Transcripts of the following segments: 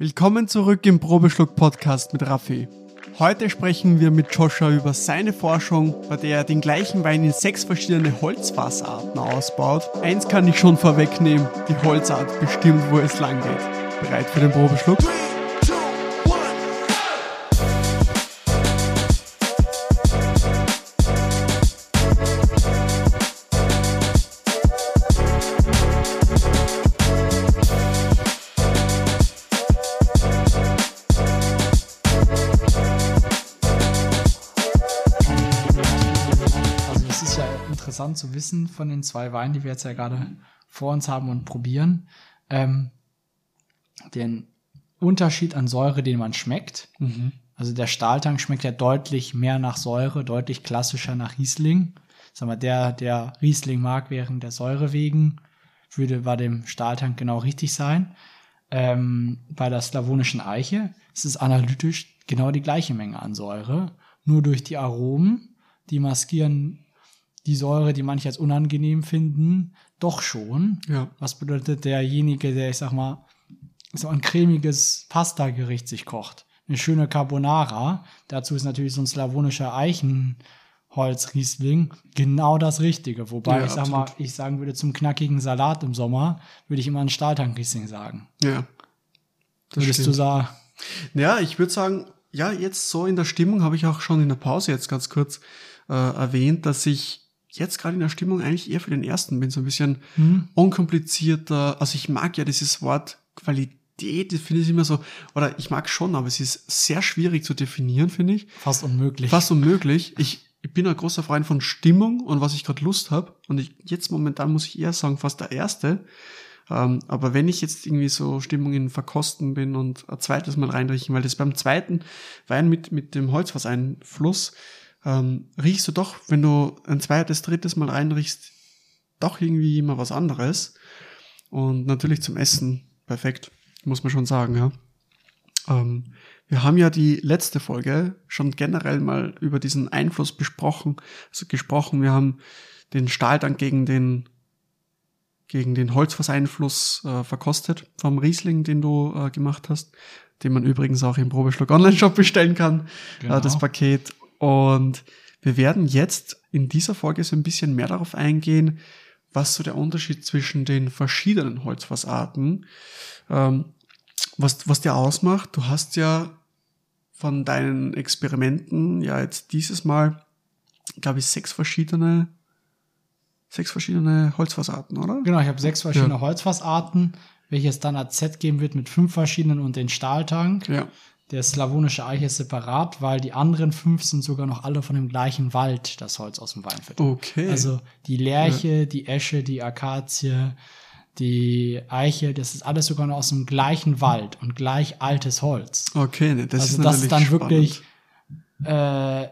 Willkommen zurück im Probeschluck Podcast mit Raffi. Heute sprechen wir mit Joshua über seine Forschung, bei der er den gleichen Wein in sechs verschiedene Holzfassarten ausbaut. Eins kann ich schon vorwegnehmen, die Holzart bestimmt, wo es lang geht. Bereit für den Probeschluck? Wissen von den zwei Weinen, die wir jetzt ja gerade vor uns haben und probieren, ähm, den Unterschied an Säure, den man schmeckt. Also der Stahltank schmeckt ja deutlich mehr nach Säure, deutlich klassischer nach Riesling. Sag mal, der, der Riesling mag während der Säure wegen, würde bei dem Stahltank genau richtig sein. Ähm, bei der slawonischen Eiche ist es analytisch genau die gleiche Menge an Säure, nur durch die Aromen, die maskieren die Säure, die manche als unangenehm finden, doch schon. Ja. Was bedeutet derjenige, der, ich sag mal, so ein cremiges Pasta-Gericht sich kocht, eine schöne Carbonara, dazu ist natürlich so ein slawonischer Eichenholz-Riesling genau das Richtige. Wobei Ja, ich sag mal, ich sagen würde, zum knackigen Salat im Sommer würde ich immer einen Stahltank-Riesling sagen. Ja. Das Würdest du stimmt. sagen, Ja, ich würde sagen, ja, jetzt so in der Stimmung habe ich auch schon in der Pause jetzt ganz kurz äh, erwähnt, dass ich jetzt gerade in der Stimmung eigentlich eher für den ersten bin, so ein bisschen unkomplizierter. Also ich mag ja dieses Wort Qualität, das finde ich immer so, oder ich mag schon, aber es ist sehr schwierig zu definieren, finde ich. fast unmöglich. Fast unmöglich. Ich, ich bin ein großer Freund von Stimmung und was ich gerade Lust habe. Und ich, jetzt momentan muss ich eher sagen, fast der erste. Ähm, aber wenn ich jetzt irgendwie so Stimmungen verkosten bin und ein zweites Mal reinriechen, weil das beim zweiten Wein mit, mit dem Holzfasseinfluss ähm, riechst du doch, wenn du ein zweites, drittes Mal reinriechst, doch irgendwie immer was anderes. Und natürlich zum Essen perfekt, muss man schon sagen, ja. Ähm, wir haben ja die letzte Folge schon generell mal über diesen Einfluss besprochen, also gesprochen. Wir haben den Stahltank gegen den gegen den Holzfasseinfluss äh, verkostet vom Riesling, den du äh, gemacht hast, den man übrigens auch im Probeschluck Online-Shop bestellen kann, Genau. äh, das Paket. Und wir werden jetzt in dieser Folge so ein bisschen mehr darauf eingehen, was so der Unterschied zwischen den verschiedenen Holzfassarten, ähm, was, was der ausmacht. Du hast ja von deinen Experimenten ja jetzt dieses Mal, glaube ich, sechs verschiedene, sechs verschiedene Holzfassarten, oder? Genau, ich habe sechs verschiedene Holzfassarten, welches dann als Set geben wird mit fünf verschiedenen und den Stahltank. Ja. Der slawonische Eiche ist separat, weil die anderen fünf sind sogar noch alle von dem gleichen Wald, das Holz aus dem Weinviertel. Okay. Also die Lerche, die Esche, die Akazie, die Eiche, das ist alles sogar noch aus dem gleichen Wald und gleich altes Holz. okay, das also ist das ist dann wirklich äh,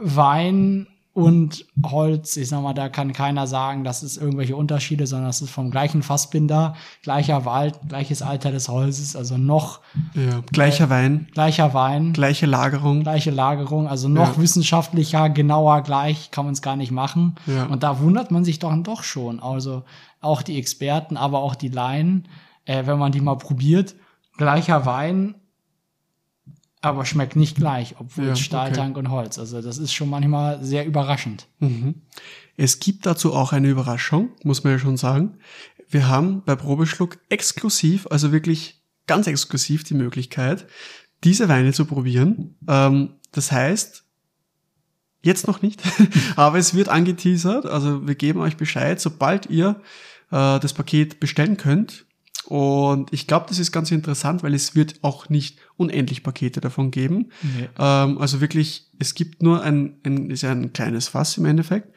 Wein und Holz. Ich sag mal, da kann keiner sagen, das ist irgendwelche Unterschiede, sondern das ist vom gleichen Fassbinder, gleicher Wald, gleiches Alter des Holzes, also noch. Ja. Gleicher Wein, gleicher Wein, gleiche Lagerung. gleiche Lagerung, also noch Ja. wissenschaftlicher, genauer gleich kann man es gar nicht machen. Ja. Und da wundert man sich doch doch schon. Also auch die Experten, aber auch die Laien, äh, wenn man die mal probiert, gleicher Wein, aber schmeckt nicht gleich, obwohl Ja, Stahltank und Holz. Also das ist schon manchmal sehr überraschend. Mhm. Es gibt dazu auch eine Überraschung, muss man ja schon sagen. Wir haben bei Probeschluck exklusiv, also wirklich ganz exklusiv die Möglichkeit, diese Weine zu probieren. Ähm, das heißt, jetzt noch nicht, aber es wird angeteasert. Also wir geben euch Bescheid, sobald ihr äh, das Paket bestellen könnt. Und ich glaube, das ist ganz interessant, weil es wird auch nicht unendlich Pakete davon geben. Nee. Ähm, also wirklich, es gibt nur ein, ein, ist ja ein kleines Fass im Endeffekt.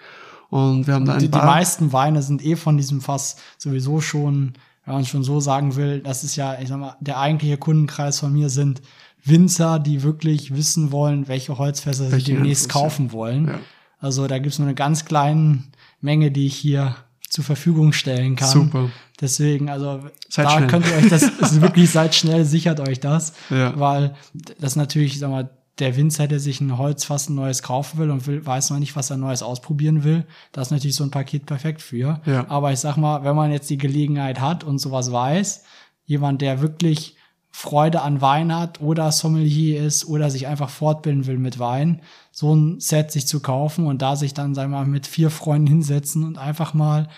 Und wir haben da ein Die, die paar. meisten Weine sind eh von diesem Fass sowieso schon, wenn man schon so sagen will, das ist ja, ich sag mal, der eigentliche Kundenkreis von mir sind Winzer, die wirklich wissen wollen, welche Holzfässer sie Welchen demnächst kaufen wollen. Ja. Also da gibt's nur eine ganz kleine Menge, die ich hier zur Verfügung stellen kann. Super. Deswegen, also Seid da schnell. könnt ihr euch das, wirklich seid schnell, sichert euch das. Ja. Weil das natürlich, sag mal, der Winzer, der sich ein Holzfass ein neues kaufen will und will, weiß noch nicht, was er Neues ausprobieren will, da ist natürlich so ein Paket perfekt für. Ja. Aber ich sag mal, wenn man jetzt die Gelegenheit hat und sowas weiß, jemand, der wirklich Freude an Wein hat oder Sommelier ist oder sich einfach fortbilden will mit Wein, so ein Set sich zu kaufen und da sich dann, sagen wir mal, mit vier Freunden hinsetzen und einfach mal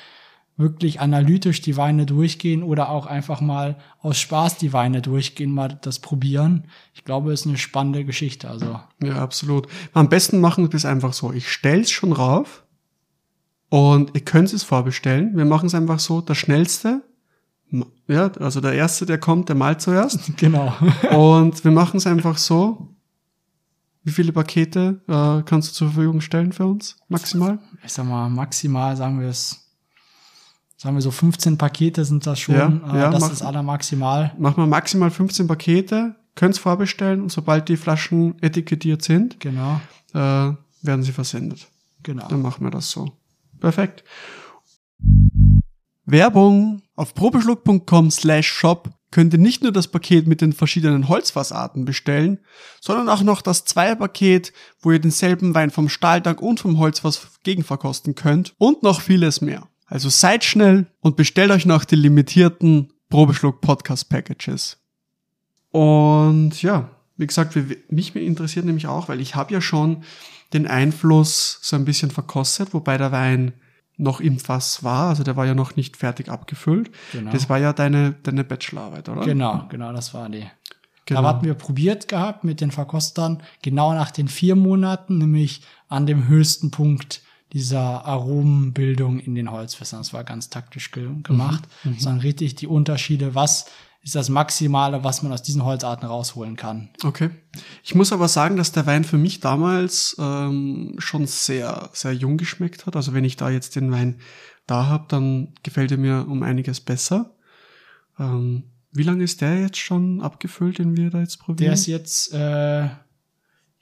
wirklich analytisch die Weine durchgehen oder auch einfach mal aus Spaß die Weine durchgehen, mal das probieren. Ich glaube, ist eine spannende Geschichte. Also ja, absolut. Am besten machen wir es einfach so. Ich stell's schon rauf und ihr könnt es vorbestellen. Wir machen es einfach so. Der schnellste ja, also der Erste, der kommt, der malt zuerst. Genau. Und wir machen es einfach so. Wie viele Pakete äh, kannst du zur Verfügung stellen für uns, maximal? Ich sag mal, maximal sagen wir es, sagen wir so 15 Pakete sind das schon. Ja, äh, ja, das mach- ist aller maximal. Machen wir maximal 15 Pakete, könnt es vorbestellen und sobald die Flaschen etikettiert sind, Genau, äh, werden sie versendet. genau. Dann machen wir das so. Perfekt. Werbung. Auf probeschluck.com slash shop könnt ihr nicht nur das Paket mit den verschiedenen Holzfassarten bestellen, sondern auch noch das Zweierpaket, wo ihr denselben Wein vom Stahltank und vom Holzfass gegenverkosten könnt und noch vieles mehr. Also seid schnell und bestellt euch noch die limitierten Probeschluck Podcast Packages. Und ja, wie gesagt, mich interessiert nämlich auch, weil ich habe ja schon den Einfluss so ein bisschen verkostet, wobei der Wein noch im Fass war, also der war ja noch nicht fertig abgefüllt. Genau. Das war ja deine, deine Bachelorarbeit, oder? Genau, genau, das war die. Genau. Da hatten wir probiert gehabt mit den Verkostern, genau nach den vier Monaten, nämlich an dem höchsten Punkt dieser Aromenbildung in den Holzfässern. Das war ganz taktisch ge gemacht. Mhm, Sondern richtig die Unterschiede, was ist das Maximale, was man aus diesen Holzarten rausholen kann. Okay. Ich muss aber sagen, dass der Wein für mich damals ähm, schon sehr, sehr jung geschmeckt hat. Also wenn ich da jetzt den Wein da habe, dann gefällt er mir um einiges besser. Ähm, wie lange ist der jetzt schon abgefüllt, den wir da jetzt probieren? Der ist jetzt, äh,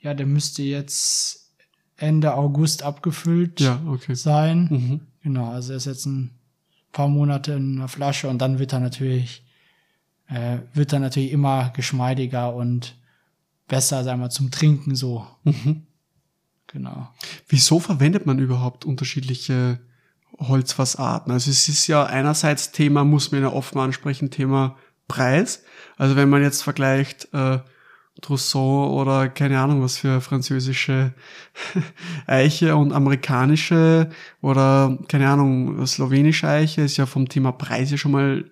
ja, der müsste jetzt Ende August abgefüllt ja, okay. sein. Mhm. Genau, also er ist jetzt ein paar Monate in einer Flasche und dann wird er natürlich, äh, wird er natürlich immer geschmeidiger und besser, sagen wir, zum Trinken so. Mhm. Genau. Wieso verwendet man überhaupt unterschiedliche Holzfassarten? Also es ist ja einerseits Thema, muss man ja oft mal ansprechen, Thema Preis. Also wenn man jetzt vergleicht äh, Trousseau oder keine Ahnung was für französische Eiche und amerikanische oder keine Ahnung slowenische Eiche, ist ja vom Thema Preis ja schon mal,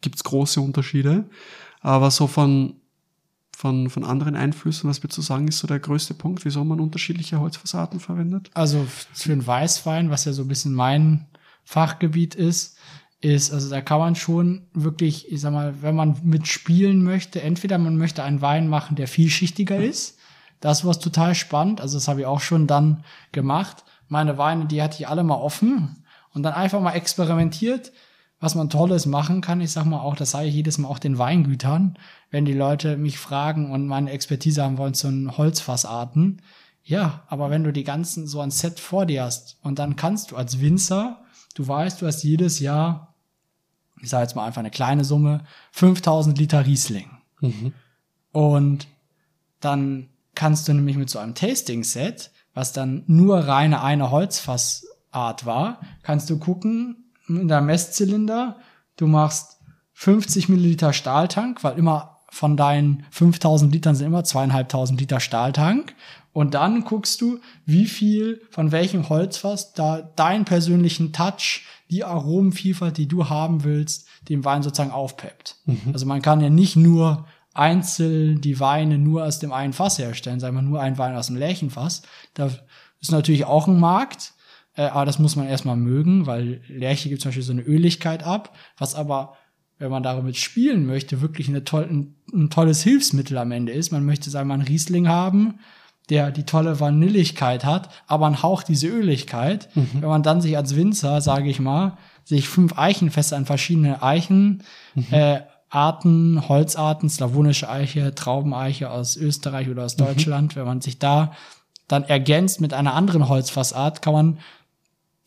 gibt's große Unterschiede. Aber so von von, von anderen Einflüssen, was wir zu sagen, ist so der größte Punkt, wieso man unterschiedliche Holzfassaden verwendet? Also für einen Weißwein, was ja so ein bisschen mein Fachgebiet ist, ist, also da kann man schon wirklich, ich sag mal, wenn man mitspielen möchte, entweder man möchte einen Wein machen, der vielschichtiger ist. Das war total spannend. Also das habe ich auch schon dann gemacht. Meine Weine, die hatte ich alle mal offen und dann einfach mal experimentiert, was man Tolles machen kann. Ich sag mal auch, das sage ich jedes Mal auch den Weingütern, wenn die Leute mich fragen und meine Expertise haben wollen zu den Holzfassarten. Ja, aber wenn du die ganzen so ein Set vor dir hast und dann kannst du als Winzer, du weißt, du hast jedes Jahr, ich sage jetzt mal einfach eine kleine Summe, 5000 Liter Riesling. Und dann kannst du nämlich mit so einem Tasting-Set, was dann nur reine eine Holzfassart war, kannst du gucken, in der Messzylinder, du machst 50 Milliliter Stahltank, weil immer von deinen 5000 Litern sind immer zweieinhalbtausend Liter Stahltank. Und dann guckst du, wie viel von welchem Holzfass da deinen persönlichen Touch, die Aromenvielfalt, die du haben willst, den Wein sozusagen aufpeppt. Also man kann ja nicht nur einzeln die Weine nur aus dem einen Fass herstellen, sagen wir nur ein Wein aus dem Lärchenfass. Da ist natürlich auch ein Markt, äh, aber das muss man erstmal mögen, weil Lärche gibt zum Beispiel so eine Öligkeit ab, was aber, wenn man damit spielen möchte, wirklich eine toll, ein, ein tolles Hilfsmittel am Ende ist. Man möchte, sagen wir mal, einen Riesling haben, der die tolle Vanilligkeit hat, aber ein Hauch diese Öligkeit. Wenn man dann sich als Winzer, sage ich mal, sich fünf Eichenfässer an verschiedene Eichen, äh, Arten, Holzarten, slawonische Eiche, Traubeneiche aus Österreich oder aus Deutschland, wenn man sich da dann ergänzt mit einer anderen Holzfassart, kann man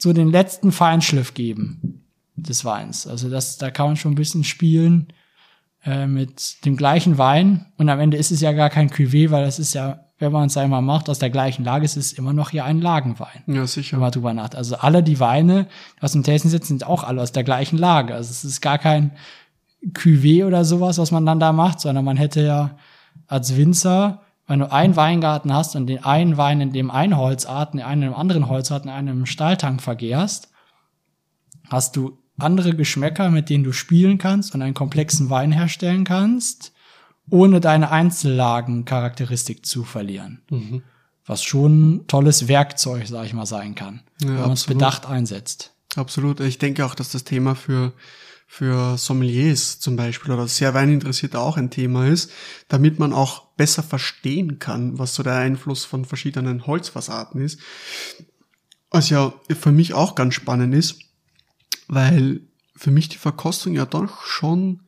so den letzten Feinschliff geben des Weins. Also das, da kann man schon ein bisschen spielen äh, mit dem gleichen Wein und am Ende ist es ja gar kein Cuvée, weil das ist ja, wenn man es einmal macht, aus der gleichen Lage, es ist immer noch hier ein Lagenwein. Ja, Wenn sicher. man drüber nachdenkt. Also alle die Weine, die aus dem Tasting sitzen, sind auch alle aus der gleichen Lage. Also es ist gar kein Cuvée oder sowas, was man dann da macht, sondern man hätte ja als Winzer, wenn du einen Weingarten hast und den einen Wein in dem einen Holzart, den einen in einem anderen Holzart, in einem Stahltank vergärst, hast du andere Geschmäcker, mit denen du spielen kannst und einen komplexen Wein herstellen kannst, ohne deine Einzellagencharakteristik zu verlieren. Mhm. Was schon ein tolles Werkzeug, sag ich mal, sein kann, Ja, wenn man es bedacht einsetzt. Absolut. Ich denke auch, dass das Thema für, für Sommeliers zum Beispiel oder sehr Weininteressierte auch ein Thema ist, damit man auch besser verstehen kann, was so der Einfluss von verschiedenen Holzfassaden ist. Was ja für mich auch ganz spannend ist, weil für mich die Verkostung ja doch schon,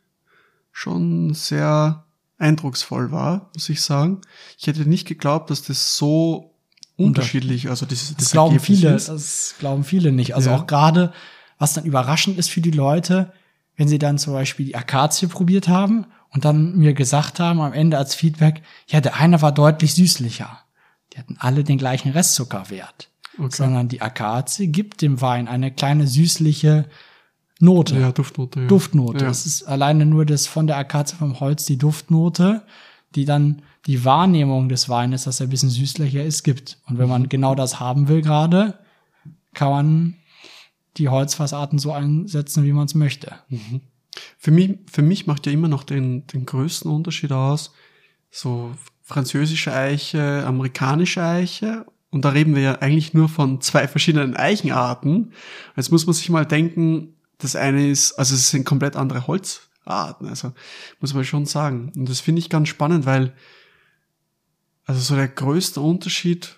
schon sehr eindrucksvoll war, muss ich sagen. Ich hätte nicht geglaubt, dass das so unterschiedlich, also das, Das glauben Ergebnis viele, ist. das glauben viele nicht. Also Ja. auch gerade, was dann überraschend ist für die Leute, wenn sie dann zum Beispiel die Akazie probiert haben und dann mir gesagt haben am Ende als Feedback, ja, der eine war deutlich süßlicher. Die hatten alle den gleichen Restzuckerwert. Okay. Sondern die Akazie gibt dem Wein eine kleine süßliche Note. Ja, Duftnote. Ja. Duftnote. Ja. Es ist alleine nur das von der Akazie vom Holz die Duftnote, die dann die Wahrnehmung des Weines, dass er ein bisschen süßlicher ist, gibt. Und wenn Mhm. man genau das haben will gerade, kann man die Holzfassarten so einsetzen, wie man es möchte. Für mich, für mich macht ja immer noch den, den größten Unterschied aus, so französische Eiche, amerikanische Eiche. Und da reden wir ja eigentlich nur von zwei verschiedenen Eichenarten. Jetzt muss man sich mal denken, das eine ist, also es sind komplett andere Holzarten, also muss man schon sagen. Und das finde ich ganz spannend, weil, also so der größte Unterschied,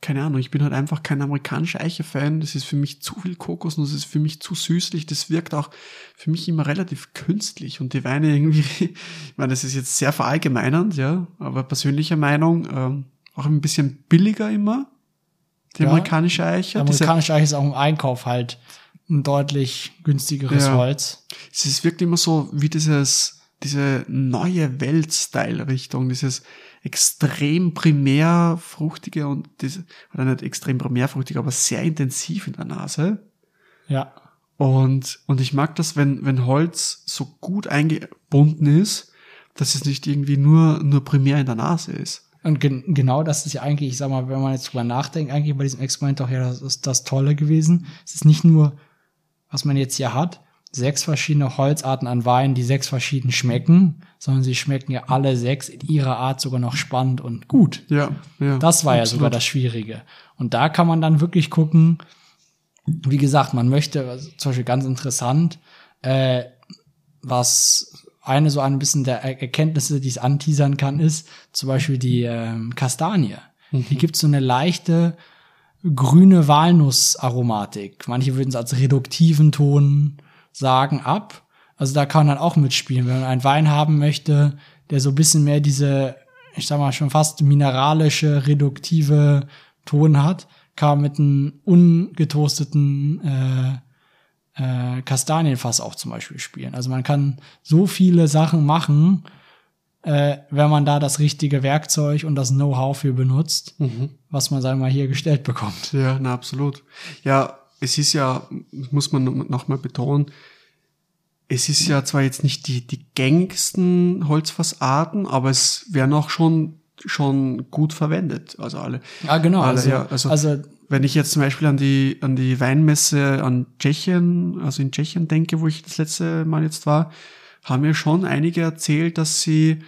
keine Ahnung, ich bin halt einfach kein amerikanischer Eiche-Fan. Das ist für mich zu viel Kokos und das ist für mich zu süßlich. Das wirkt auch für mich immer relativ künstlich und die Weine irgendwie, ich meine, das ist jetzt sehr verallgemeinernd, ja, aber persönliche Meinung, ähm, auch ein bisschen billiger immer. Die Ja, amerikanische Eiche. Diese- amerikanische Eiche ist auch im Einkauf halt ein deutlich günstigeres Ja. Holz. es wirkt immer so wie dieses, diese neue Welt-Style-Richtung, dieses extrem primär fruchtige und diese, oder nicht extrem primär fruchtig, aber sehr intensiv in der Nase. Ja. Und, und ich mag das, wenn, wenn Holz so gut eingebunden ist, dass es nicht irgendwie nur, nur primär in der Nase ist. Und gen genau das ist ja eigentlich, ich sag mal, wenn man jetzt drüber nachdenkt, eigentlich bei diesem Experiment doch ja das ist das Tolle gewesen. Es ist nicht nur, was man jetzt hier hat, sechs verschiedene Holzarten an Wein, die sechs verschieden schmecken, sondern sie schmecken ja alle sechs in ihrer Art sogar noch spannend und gut. Ja, ja. Das war ja absolut. sogar das Schwierige. Und da kann man dann wirklich gucken, wie gesagt, man möchte, also zum Beispiel ganz interessant, äh, was eine so ein bisschen der Er- Erkenntnisse, die es anteasern kann, ist zum Beispiel die ähm, Kastanie. Die gibt so eine leichte grüne Walnussaromatik. Manche würden es als reduktiven Ton sagen ab. Also da kann man dann auch mitspielen, wenn man einen Wein haben möchte, der so ein bisschen mehr diese, ich sag mal schon fast mineralische, reduktive Ton hat, kann man mit einem ungetoasteten äh, äh, Kastanienfass auch zum Beispiel spielen. Also man kann so viele Sachen machen, äh, wenn man da das richtige Werkzeug und das Know-how für benutzt, was man, sagen wir mal, hier gestellt bekommt. Ja, na, absolut. Ja, es ist ja, muss man nochmal betonen, es ist ja zwar jetzt nicht die, die gängigsten Holzfassarten, aber es werden auch schon, schon gut verwendet. Also alle. Ja, genau. Alle, Also, ja, also, also wenn ich jetzt zum Beispiel an die, an die Weinmesse an Tschechien, also in Tschechien denke, wo ich das letzte Mal jetzt war, haben mir schon einige erzählt, dass sie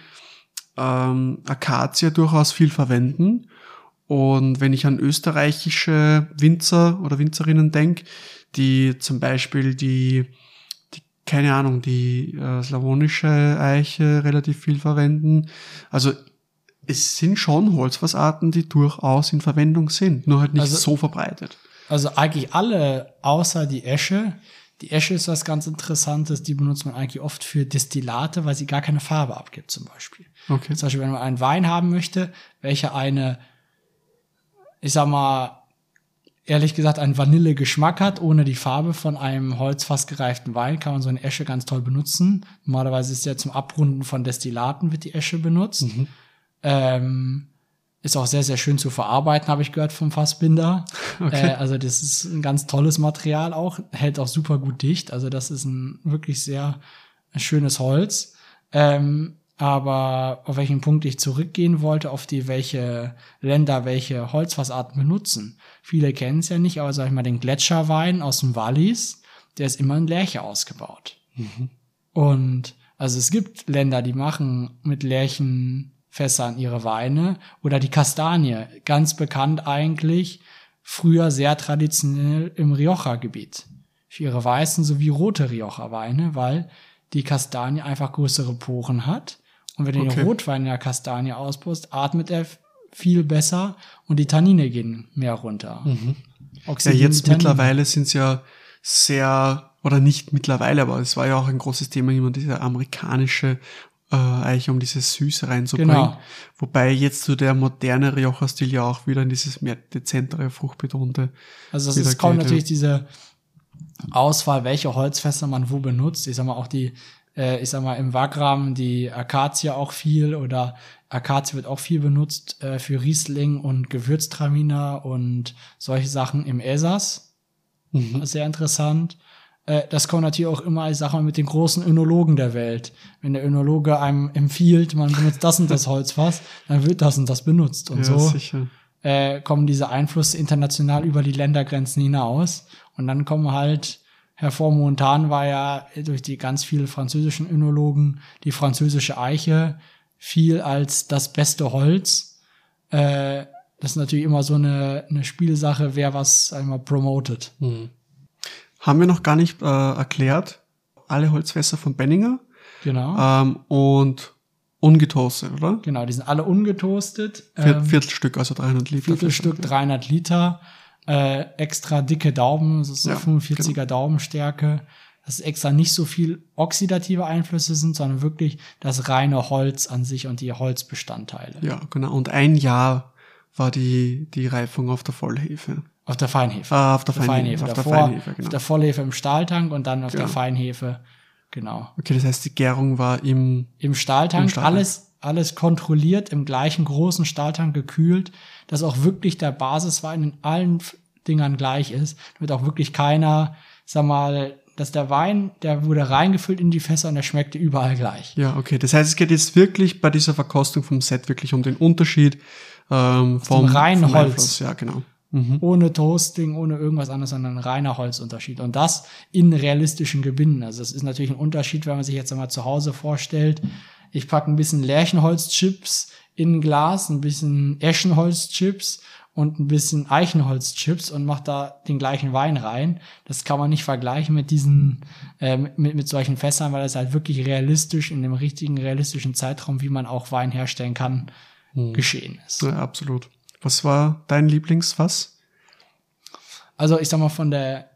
ähm, Akazie durchaus viel verwenden. Und wenn ich an österreichische Winzer oder Winzerinnen denke, die zum Beispiel die, die keine Ahnung, die äh, slawonische Eiche relativ viel verwenden. Also es sind schon Holzfassarten, die durchaus in Verwendung sind, nur halt nicht Also- so verbreitet. Also eigentlich alle, außer die Esche. Die Esche ist was ganz Interessantes, die benutzt man eigentlich oft für Destillate, weil sie gar keine Farbe abgibt, zum Beispiel. Okay. Zum Beispiel, wenn man einen Wein haben möchte, welcher eine, ich sag mal, ehrlich gesagt, einen Vanillegeschmack hat, ohne die Farbe von einem holzfass gereiften Wein, kann man so eine Esche ganz toll benutzen. Normalerweise ist ja zum Abrunden von Destillaten wird die Esche benutzt. Ähm, ist auch sehr, sehr schön zu verarbeiten, habe ich gehört vom Fassbinder. Okay. Äh, also das ist ein ganz tolles Material auch, hält auch super gut dicht. Also das ist ein wirklich sehr schönes Holz. Ähm, aber auf welchen Punkt ich zurückgehen wollte, auf die welche Länder welche Holzfassarten benutzen. Viele kennen es ja nicht, aber sag ich mal, den Gletscherwein aus dem Wallis, der ist immer in Lärche ausgebaut. Mhm. Und also es gibt Länder, die machen mit Lärchenfässern ihre Weine oder die Kastanie, ganz bekannt eigentlich, früher sehr traditionell im Rioja-Gebiet. Für ihre weißen sowie rote Rioja-Weine, weil die Kastanie einfach größere Poren hat und wenn du okay. den Rotwein in der Kastanie auspust, atmet er viel besser und die Tannine gehen mehr runter. Mhm. Ja, jetzt mittlerweile sind es ja sehr, oder nicht mittlerweile, aber es war ja auch ein großes Thema, immer diese amerikanische äh, Eiche, um diese Süße reinzubringen. Genau. Wobei jetzt so der moderne Rioja-Stil ja auch wieder in dieses mehr dezentere, fruchtbetonte. Also es ist kaum natürlich diese Auswahl, welche Holzfässer man wo benutzt. Ich sag mal, auch die äh, ich sag mal, im Wagram die Akazie auch viel oder Akazie wird auch viel benutzt äh, für Riesling und Gewürztraminer und solche Sachen im Elsass. Mhm. Sehr interessant. Äh, das kommt natürlich auch immer, ich sag mal, mit den großen Önologen der Welt. Wenn der Önologe einem empfiehlt, man benutzt das und das Holzfass, dann wird das und das benutzt. Und ja, so sicher. Äh, kommen diese Einflüsse international über die Ländergrenzen hinaus. Und dann kommen halt hervor. Momentan war ja durch die ganz vielen französischen Önologen die französische Eiche viel als das beste Holz. Äh, das ist natürlich immer so eine, eine Spielsache, wer was einmal promotet. Hm. Haben wir noch gar nicht äh, erklärt. Alle Holzfässer von Benninger. Genau. Ähm, und ungetoastet, oder? Genau, die sind alle ungetoastet. Ähm, Viertelstück, also 300 Liter. Viertelstück, 300 Liter äh, extra dicke Daumen, ist so ja, 45er genau. Daumenstärke, dass extra nicht so viel oxidative Einflüsse sind, sondern wirklich das reine Holz an sich und die Holzbestandteile. Ja, genau. Und ein Jahr war die, die Reifung auf der Vollhefe. Auf der Feinhefe. Ah, auf der, auf Feinhefe. Auf, Davor, der Feinhefe genau. auf der Vollhefe im Stahltank und dann auf genau. der Feinhefe. Genau. Okay, das heißt, die Gärung war im, im Stahltank. Im Stahltank. Alles, alles kontrolliert, im gleichen großen Stahltank gekühlt, dass auch wirklich der Basiswein in allen Dingern gleich ist, damit auch wirklich keiner, sag mal, dass der Wein, der wurde reingefüllt in die Fässer und der schmeckte überall gleich. Ja, okay. Das heißt, es geht jetzt wirklich bei dieser Verkostung vom Set wirklich um den Unterschied ähm, vom, reinen vom Holz. Einfluss. Ja, genau. Mhm. Ohne Toasting, ohne irgendwas anderes, sondern ein reiner Holzunterschied. Und das in realistischen Gebinden. Also das ist natürlich ein Unterschied, wenn man sich jetzt einmal zu Hause vorstellt. Ich packe ein bisschen Lärchenholzchips in ein Glas, ein bisschen Eschenholzchips und ein bisschen Eichenholzchips und macht da den gleichen Wein rein. Das kann man nicht vergleichen mit diesen, äh, mit, mit solchen Fässern, weil es halt wirklich realistisch in dem richtigen realistischen Zeitraum, wie man auch Wein herstellen kann, hm. geschehen ist. Ja, absolut. Was war dein Lieblingsfass? Also ich sag mal von der,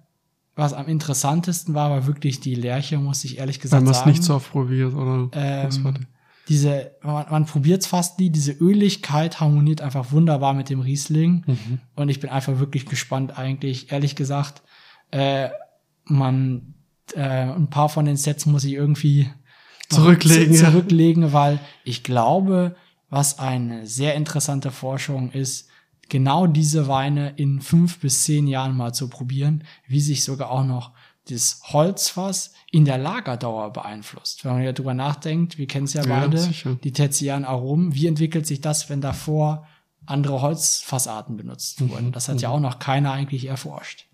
was am interessantesten war, war wirklich die Lerche, muss ich ehrlich gesagt sagen. Weil man es nicht so oft probiert, oder? Ähm? Diese, man, man probiert es fast nie, diese Öligkeit harmoniert einfach wunderbar mit dem Riesling. Mhm. Und ich bin einfach wirklich gespannt, eigentlich, ehrlich gesagt. Äh, man, äh, ein paar von den Sets muss ich irgendwie zurücklegen, zurücklegen, weil ich glaube, was eine sehr interessante Forschung ist, genau diese Weine in fünf bis zehn Jahren mal zu probieren, wie sich sogar auch noch das Holzfass in der Lagerdauer beeinflusst. Wenn man ja drüber nachdenkt, wir kennen es ja, ja beide, sicher. die tertiären Aromen, wie entwickelt sich das, wenn davor andere Holzfassarten benutzt mhm. wurden? Das hat mhm. ja auch noch keiner eigentlich erforscht.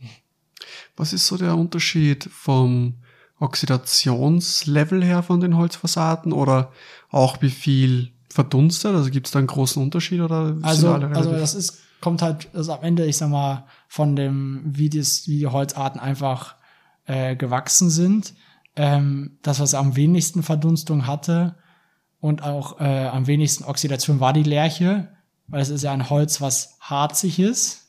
Was ist so der Unterschied vom Oxidationslevel her von den Holzfassaden oder auch wie viel verdunstet? Also gibt es da einen großen Unterschied oder? Also, also das ist, kommt halt, also am Ende, ich sag mal, von dem, wie, das, wie die Holzarten einfach äh, gewachsen sind. Ähm, das, was am wenigsten Verdunstung hatte und auch äh, am wenigsten Oxidation war die Lerche, weil es ist ja ein Holz, was harzig ist.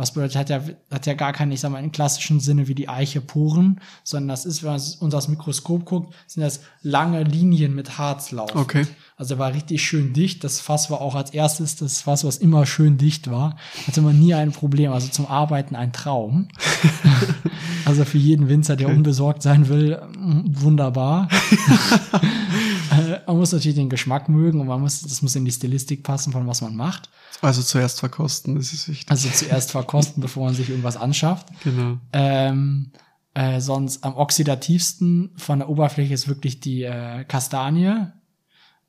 Was bedeutet, hat ja, hat ja gar keinen, ich sag mal, im klassischen Sinne wie die Eiche Poren, sondern das ist, wenn man unter das Mikroskop guckt, sind das lange Linien mit Harz laufen. Okay. Also war richtig schön dicht. Das Fass war auch als erstes das Fass, was immer schön dicht war. Hatte man nie ein Problem. Also zum Arbeiten ein Traum. also für jeden Winzer, der okay. unbesorgt sein will, wunderbar. Man muss natürlich den Geschmack mögen und man muss, das muss in die Stilistik passen, von was man macht. Also zuerst verkosten, das ist wichtig. Also zuerst verkosten, bevor man sich irgendwas anschafft. Genau. Ähm, Äh, sonst am oxidativsten von der Oberfläche ist wirklich die äh, Kastanie.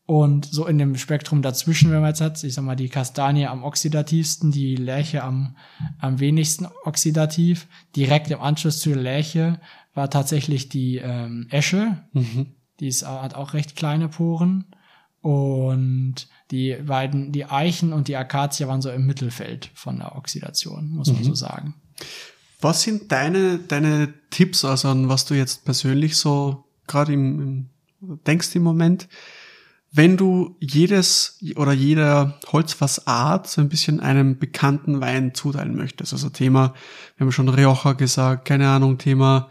Und so in dem Spektrum dazwischen, wenn man jetzt hat, ich sag mal, die Kastanie am oxidativsten, die Lärche am, am wenigsten oxidativ. Direkt im Anschluss zu der Lärche war tatsächlich die ähm, Esche. Mhm. Die ist, hat auch recht kleine Poren. Und die beiden, die Eichen und die Akazie waren so im Mittelfeld von der Oxidation, muss man Mhm. so sagen. Was sind deine, deine Tipps, also an was du jetzt persönlich so gerade im, im denkst im Moment, wenn du jedes oder jeder Holzfassart so ein bisschen einem bekannten Wein zuteilen möchtest? Also Thema, wir haben schon Rioja gesagt, keine Ahnung, Thema,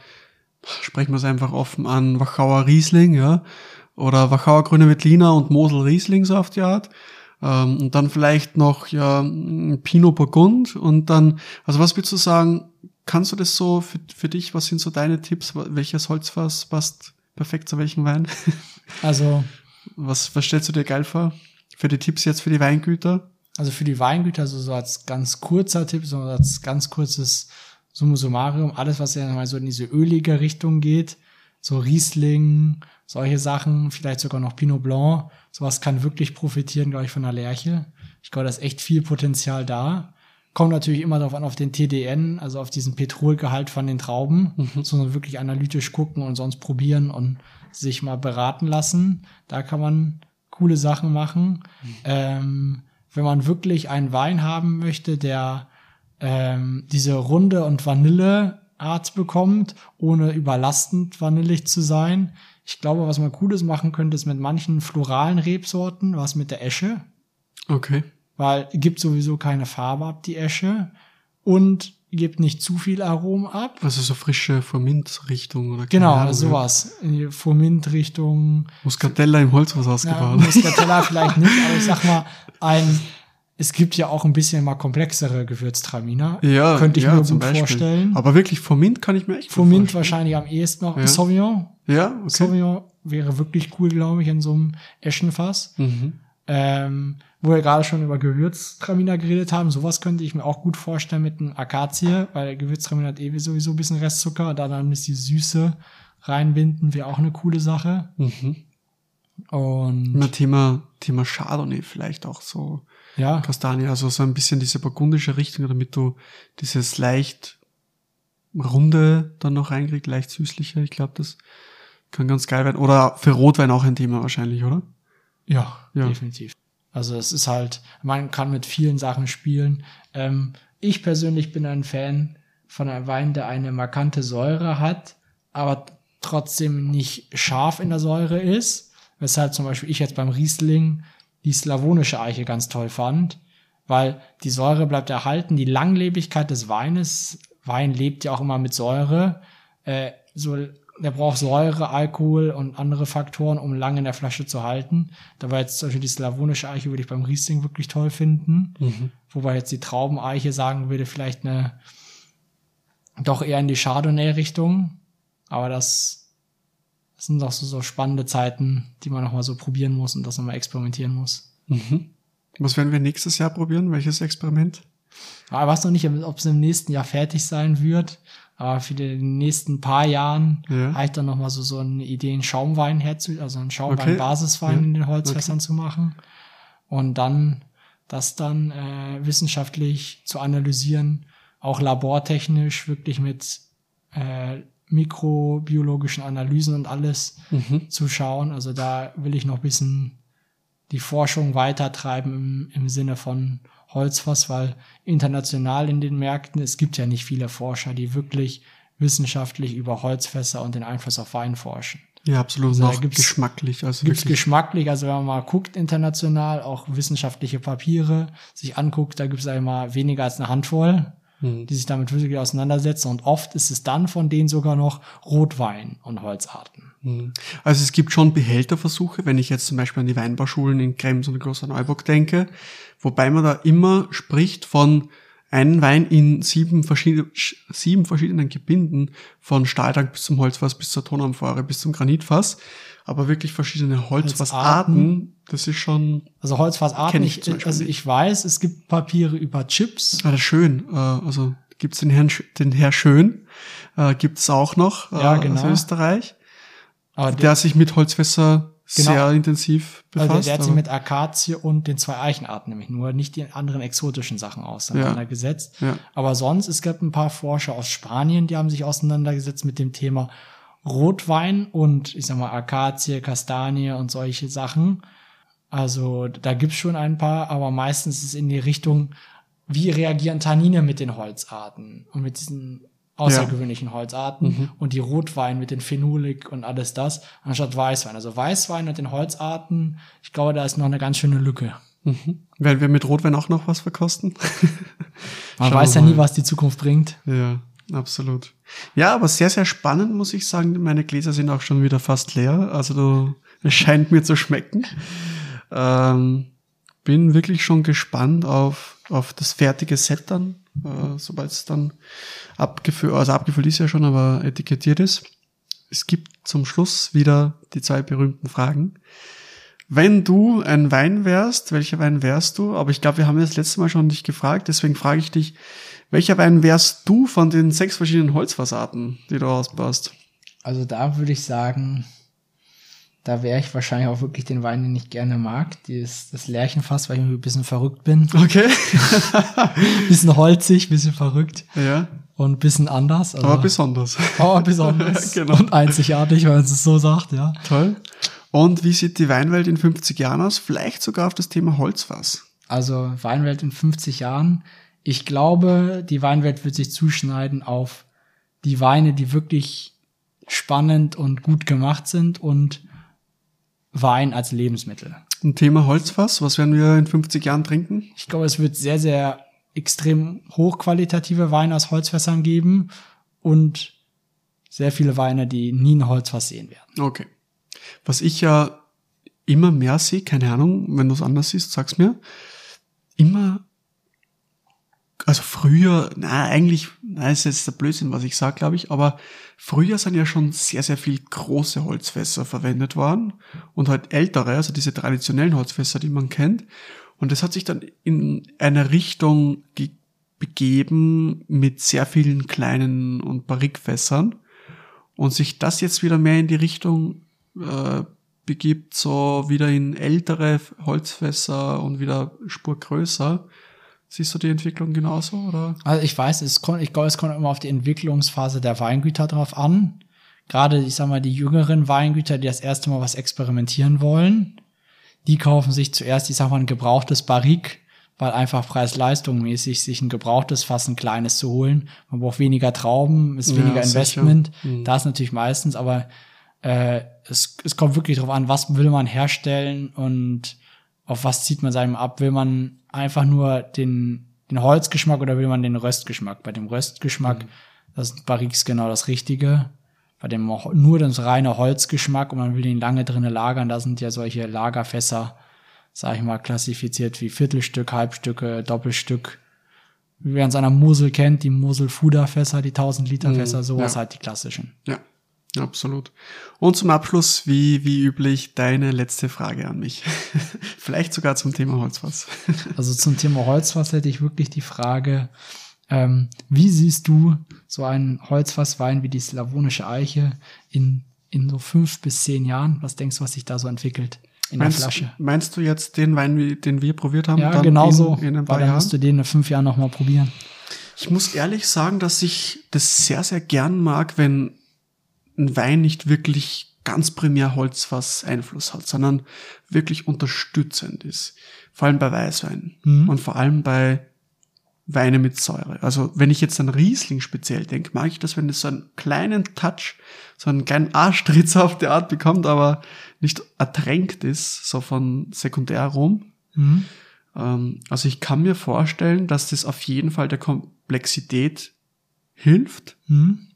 sprechen wir es einfach offen an, Wachauer Riesling, ja, oder Wachauer Grüne Veltliner und Mosel Riesling so auf die Art. Ähm, und dann vielleicht noch ja Pinot Burgund und dann, also was würdest du sagen, kannst du das so für, für dich, was sind so deine Tipps, welches Holzfass passt perfekt zu welchem Wein? Also, Was, was stellst du dir geil vor? Für die Tipps jetzt für die Weingüter? also für die Weingüter, so, so als ganz kurzer Tipp, so als ganz kurzes Summa summarum, alles, was ja mal so in diese ölige Richtung geht, so Riesling, solche Sachen, vielleicht sogar noch Pinot Blanc, sowas kann wirklich profitieren, glaube ich, von der Lerche. Ich glaube, da ist echt viel Potenzial da. Kommt natürlich immer darauf an, auf den TDN, also auf diesen Petrolgehalt von den Trauben, Mhm. sondern wirklich analytisch gucken und sonst probieren und sich mal beraten lassen. Da kann man coole Sachen machen. Ähm, wenn man wirklich einen Wein haben möchte, der ähm, diese Runde und Vanilleart bekommt, ohne überlastend vanillig zu sein. Ich glaube, was man Cooles machen könnte, ist mit manchen floralen Rebsorten, was mit der Esche, Okay. weil gibt sowieso keine Farbe ab, die Esche, und gibt nicht zu viel Aromen ab. Also so frische Vermint-Richtung oder Genau, Ahnung, sowas. In die Fomint-Richtung, Ja. Muscatella im Holzfass ja, ausgebaut. Muscatella vielleicht nicht, aber ich sag mal, ein, es gibt ja auch ein bisschen mal komplexere Gewürztraminer. Ja, Könnte ich ja, mir gut vorstellen. Aber wirklich Vermint kann ich mir echt gut Fomint vorstellen. wahrscheinlich am ehesten noch. Ja. Sauvignon. Ja, okay. Sauvignon wäre wirklich cool, glaube ich, in so einem Eschenfass. Mhm. Ähm, wo wir gerade schon über Gewürztraminer geredet haben, sowas könnte ich mir auch gut vorstellen mit einem Akazie, weil Gewürztraminer hat eh sowieso ein bisschen Restzucker, da dann ist die Süße reinbinden, wäre auch eine coole Sache. Mhm. Und Immer Thema, Thema Chardonnay vielleicht auch so. Ja, Kastanie, also so ein bisschen diese burgundische Richtung, damit du dieses leicht runde dann noch reinkriegst, leicht süßliche. Ich glaube, das kann ganz geil werden. Oder für Rotwein auch ein Thema wahrscheinlich, oder? ja, Ja. definitiv. Also es ist halt, man kann mit vielen Sachen spielen. Ähm, ich persönlich bin ein Fan von einem Wein, der eine markante Säure hat, aber trotzdem nicht scharf in der Säure ist. Weshalb zum Beispiel ich jetzt beim Riesling die slavonische Eiche ganz toll fand, weil die Säure bleibt erhalten, die Langlebigkeit des Weines, Wein lebt ja auch immer mit Säure, äh, so, der braucht Säure, Alkohol und andere Faktoren, um lange in der Flasche zu halten. Da war jetzt zum Beispiel die slavonische Eiche, würde ich beim Riesling wirklich toll finden. Mhm. Wobei jetzt die Traubeneiche sagen würde, vielleicht eine doch eher in die Chardonnay-Richtung. Aber das, das sind doch so, so spannende Zeiten, die man nochmal so probieren muss und das nochmal experimentieren muss. Mhm. Was werden wir nächstes Jahr probieren? Welches Experiment? Aber ich weiß noch nicht, ob es im nächsten Jahr fertig sein wird. Aber für die nächsten paar Jahren Ja. habe ich dann nochmal so, so eine Idee, einen Schaumwein herzu, also einen Schaumwein-Basiswein Ja. in den Holzfässern zu machen. Und dann das dann äh, wissenschaftlich zu analysieren, auch labortechnisch wirklich mit äh, mikrobiologischen Analysen und alles Mhm. zu schauen. Also da will ich noch ein bisschen die Forschung weitertreiben im, im Sinne von Holzfass, weil international in den Märkten, es gibt ja nicht viele Forscher, die wirklich wissenschaftlich über Holzfässer und den Einfluss auf Wein forschen. Ja, absolut. Also da noch gibt's- geschmacklich. Also Gibt's wirklich. geschmacklich, also wenn man mal guckt international, auch wissenschaftliche Papiere sich anguckt, da gibt's einmal weniger als eine Handvoll, Mhm. die sich damit wirklich auseinandersetzen und oft ist es dann von denen sogar noch Rotwein und Holzarten. Mhm. Also es gibt schon Behälterversuche, wenn ich jetzt zum Beispiel an die Weinbauschulen in Krems und Klosterneuburg denke, wobei man da immer spricht von einen Wein in sieben, verschiedene, sieben verschiedenen Gebinden, von Stahltank bis zum Holzfass, bis zur Tonamphore, bis zum Granitfass, aber wirklich verschiedene Holzfassarten, das ist schon, Also Holzfassarten, ich ich, also ich weiß, es gibt Papiere über Chips. ah, das ist schön, äh, also gibt's den Herrn, den Herr Schön, äh, gibt's auch noch äh, Ja, genau. aus Österreich, Aber der sich mit Holzfässer Genau. sehr intensiv befasst. Also der hat sich mit Akazie und den zwei Eichenarten nämlich nur, nicht die anderen exotischen Sachen auseinandergesetzt. Ja. Aber sonst, es gab ein paar Forscher aus Spanien, die haben sich auseinandergesetzt mit dem Thema Rotwein und ich sag mal Akazie, Kastanie und solche Sachen. Also da gibt's schon ein paar, aber meistens ist es in die Richtung, wie reagieren Tannine mit den Holzarten und mit diesen außergewöhnlichen Holzarten Mhm. und die Rotwein mit den Phenolik und alles das, anstatt Weißwein. Also Weißwein und den Holzarten, ich glaube, da ist noch eine ganz schöne Lücke. Mhm. Werden wir mit Rotwein auch noch was verkosten? Man Schauen weiß ja nie, was die Zukunft bringt. Ja, absolut. Ja, aber sehr, sehr spannend, muss ich sagen. Meine Gläser sind auch schon wieder fast leer. Also du, es scheint mir zu schmecken. Ähm, bin wirklich schon gespannt auf, auf das fertige Set dann, äh, sobald es dann abgefüllt, also abgefüllt ist ja schon, aber etikettiert ist. Es gibt zum Schluss wieder die zwei berühmten Fragen. Wenn du ein Wein wärst, welcher Wein wärst du? Aber ich glaube, wir haben das letzte Mal schon dich gefragt, deswegen frage ich dich, welcher Wein wärst du von den sechs verschiedenen Holzfassarten, die du ausbaust? Also da würde ich sagen, da wäre ich wahrscheinlich auch wirklich den Wein, den ich gerne mag. Die ist das Lärchenfass, weil ich ein bisschen verrückt bin. Okay. bisschen holzig, bisschen verrückt ja, und ein bisschen anders. Also, aber besonders. aber besonders Genau. und einzigartig, wenn man es so sagt, ja. Toll. Und wie sieht die Weinwelt in 50 Jahren aus? Vielleicht sogar auf das Thema Holzfass. Also Weinwelt in 50 Jahren. Ich glaube, die Weinwelt wird sich zuschneiden auf die Weine, die wirklich spannend und gut gemacht sind und Wein als Lebensmittel. Ein Thema Holzfass, was werden wir in 50 Jahren trinken? Ich glaube, es wird sehr, sehr extrem hochqualitative Weine aus Holzfässern geben und sehr viele Weine, die nie ein Holzfass sehen werden. Okay. Was ich ja immer mehr sehe, keine Ahnung, wenn du es anders siehst, sag's mir, immer, also früher, na eigentlich, na ist jetzt der Blödsinn, was ich sag, glaube ich, aber früher sind ja schon sehr, sehr viel große Holzfässer verwendet worden und halt ältere, also diese traditionellen Holzfässer, die man kennt. Und das hat sich dann in eine Richtung ge begeben mit sehr vielen kleinen und Barrikfässern und sich das jetzt wieder mehr in die Richtung äh, begibt, so wieder in ältere Holzfässer und wieder Spur größer. Siehst du die Entwicklung genauso, oder? Also ich weiß, es kommt, ich glaube, es kommt immer auf die Entwicklungsphase der Weingüter drauf an. Gerade, ich sag mal, die jüngeren Weingüter, die das erste Mal was experimentieren wollen, die kaufen sich zuerst, ich sag mal, ein gebrauchtes Barrik, weil einfach Preis-Leistung mäßig sich ein gebrauchtes Fass, ein kleines zu holen. Man braucht weniger Trauben, ist Ja, weniger sicher. Investment. Mhm. Da ist natürlich meistens, aber äh, es, es kommt wirklich darauf an, was will man herstellen und auf was zieht man seinem ab? Will man einfach nur den, den Holzgeschmack oder will man den Röstgeschmack? Bei dem Röstgeschmack, das ist Barriques genau das Richtige. Bei dem nur das reine Holzgeschmack und man will den lange drinnen lagern, da sind ja solche Lagerfässer, sag ich mal, klassifiziert wie Viertelstück, Halbstücke, Doppelstück. Wie man es an der Mosel kennt, die Mosel-Fuder-Fässer, die 1000 Liter Fässer, sowas ja. halt die klassischen. Ja, absolut. Und zum Abschluss, wie, wie üblich, deine letzte Frage an mich. Vielleicht sogar zum Thema Holzfass. Also zum Thema Holzfass hätte ich wirklich die Frage, ähm, wie siehst du so einen Holzfasswein wie die slavonische Eiche in, in so fünf bis zehn Jahren? Was denkst du, was sich da so entwickelt in Meinst, der Flasche? meinst du jetzt den Wein, den wir probiert haben? Ja, genau so. In, in ein paar Weil dann Jahren? musst du den in fünf Jahren nochmal probieren. Ich muss ehrlich sagen, dass ich das sehr, sehr gern mag, wenn ein Wein nicht wirklich ganz primär Holzfass Einfluss hat, sondern wirklich unterstützend ist. Vor allem bei Weißwein Mhm. und vor allem bei Weine mit Säure. Also wenn ich jetzt an Riesling speziell denke, mag ich das, wenn es so einen kleinen Touch, so einen kleinen Arschstritz auf die Art bekommt, aber nicht ertränkt ist, so von Sekundärarom. Mhm. Ähm, also ich kann mir vorstellen, dass das auf jeden Fall der Komplexität hilft. Mhm.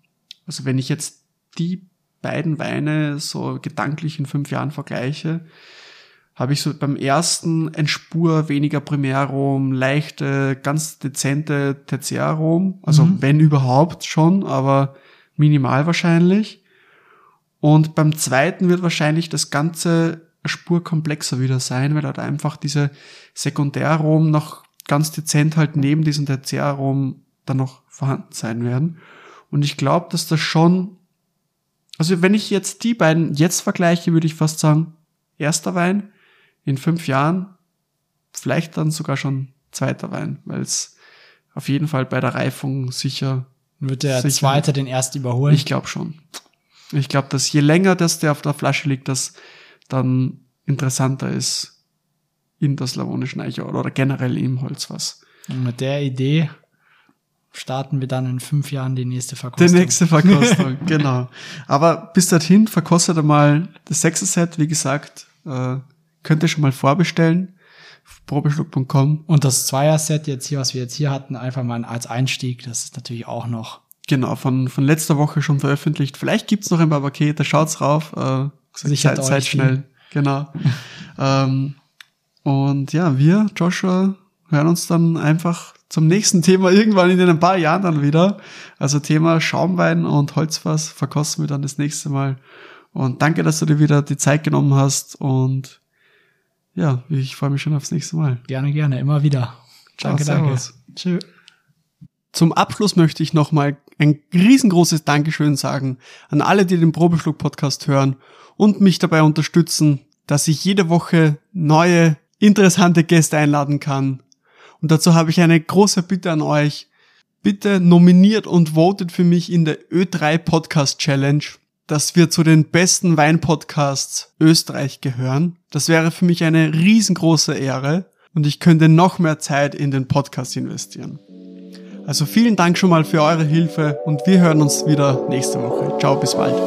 Also wenn ich jetzt die beiden Weine so gedanklich in fünf Jahren vergleiche, habe ich so beim ersten ein Spur weniger Primärarom, leichte, ganz dezente Tertiärarom, also Mhm. wenn überhaupt schon, aber minimal wahrscheinlich. Und beim zweiten wird wahrscheinlich das Ganze Spur komplexer wieder sein, weil halt einfach diese Sekundärarom noch ganz dezent halt neben diesem Tertiärarom dann noch vorhanden sein werden. Und ich glaube, dass das schon, also wenn ich jetzt die beiden jetzt vergleiche, würde ich fast sagen, erster Wein in fünf Jahren, vielleicht dann sogar schon zweiter Wein, weil es auf jeden Fall bei der Reifung sicher. Wird der sicher, zweite den ersten überholen? Ich glaube schon. Ich glaube, dass je länger das der auf der Flasche liegt, das dann interessanter ist in der slawonischen Eiche oder generell im Holzfass. Und mit der Idee starten wir dann in fünf Jahren die nächste Verkostung. Die nächste Verkostung, genau. Aber bis dorthin verkostet mal das sechste Set, wie gesagt, äh, könnt ihr schon mal vorbestellen. Probeschluck.com. Und das Zweier-Set jetzt hier, was wir jetzt hier hatten, einfach mal als Einstieg, das ist natürlich auch noch. Genau, von, von letzter Woche schon veröffentlicht. Vielleicht gibt's noch ein paar Pakete, schaut's rauf. Äh, Sichert seid, seid schnell. Genau. ähm, und ja, wir, Joshua, hören uns dann einfach zum nächsten Thema irgendwann in ein paar Jahren dann wieder. Also Thema Schaumwein und Holzfass verkosten wir dann das nächste Mal. Und danke, dass du dir wieder die Zeit genommen hast und ja, ich freue mich schon aufs nächste Mal. Gerne, gerne, immer wieder. Ciao, danke, danke. Tschö. Zum Abschluss möchte ich nochmal ein riesengroßes Dankeschön sagen an alle, die den Probeschluck-Podcast hören und mich dabei unterstützen, dass ich jede Woche neue, interessante Gäste einladen kann. Und dazu habe ich eine große Bitte an euch. Bitte nominiert und votet für mich in der Ö3 Podcast Challenge, dass wir zu den besten Weinpodcasts Österreich gehören. Das wäre für mich eine riesengroße Ehre und ich könnte noch mehr Zeit in den Podcast investieren. Also vielen Dank schon mal für eure Hilfe und wir hören uns wieder nächste Woche. Ciao, bis bald.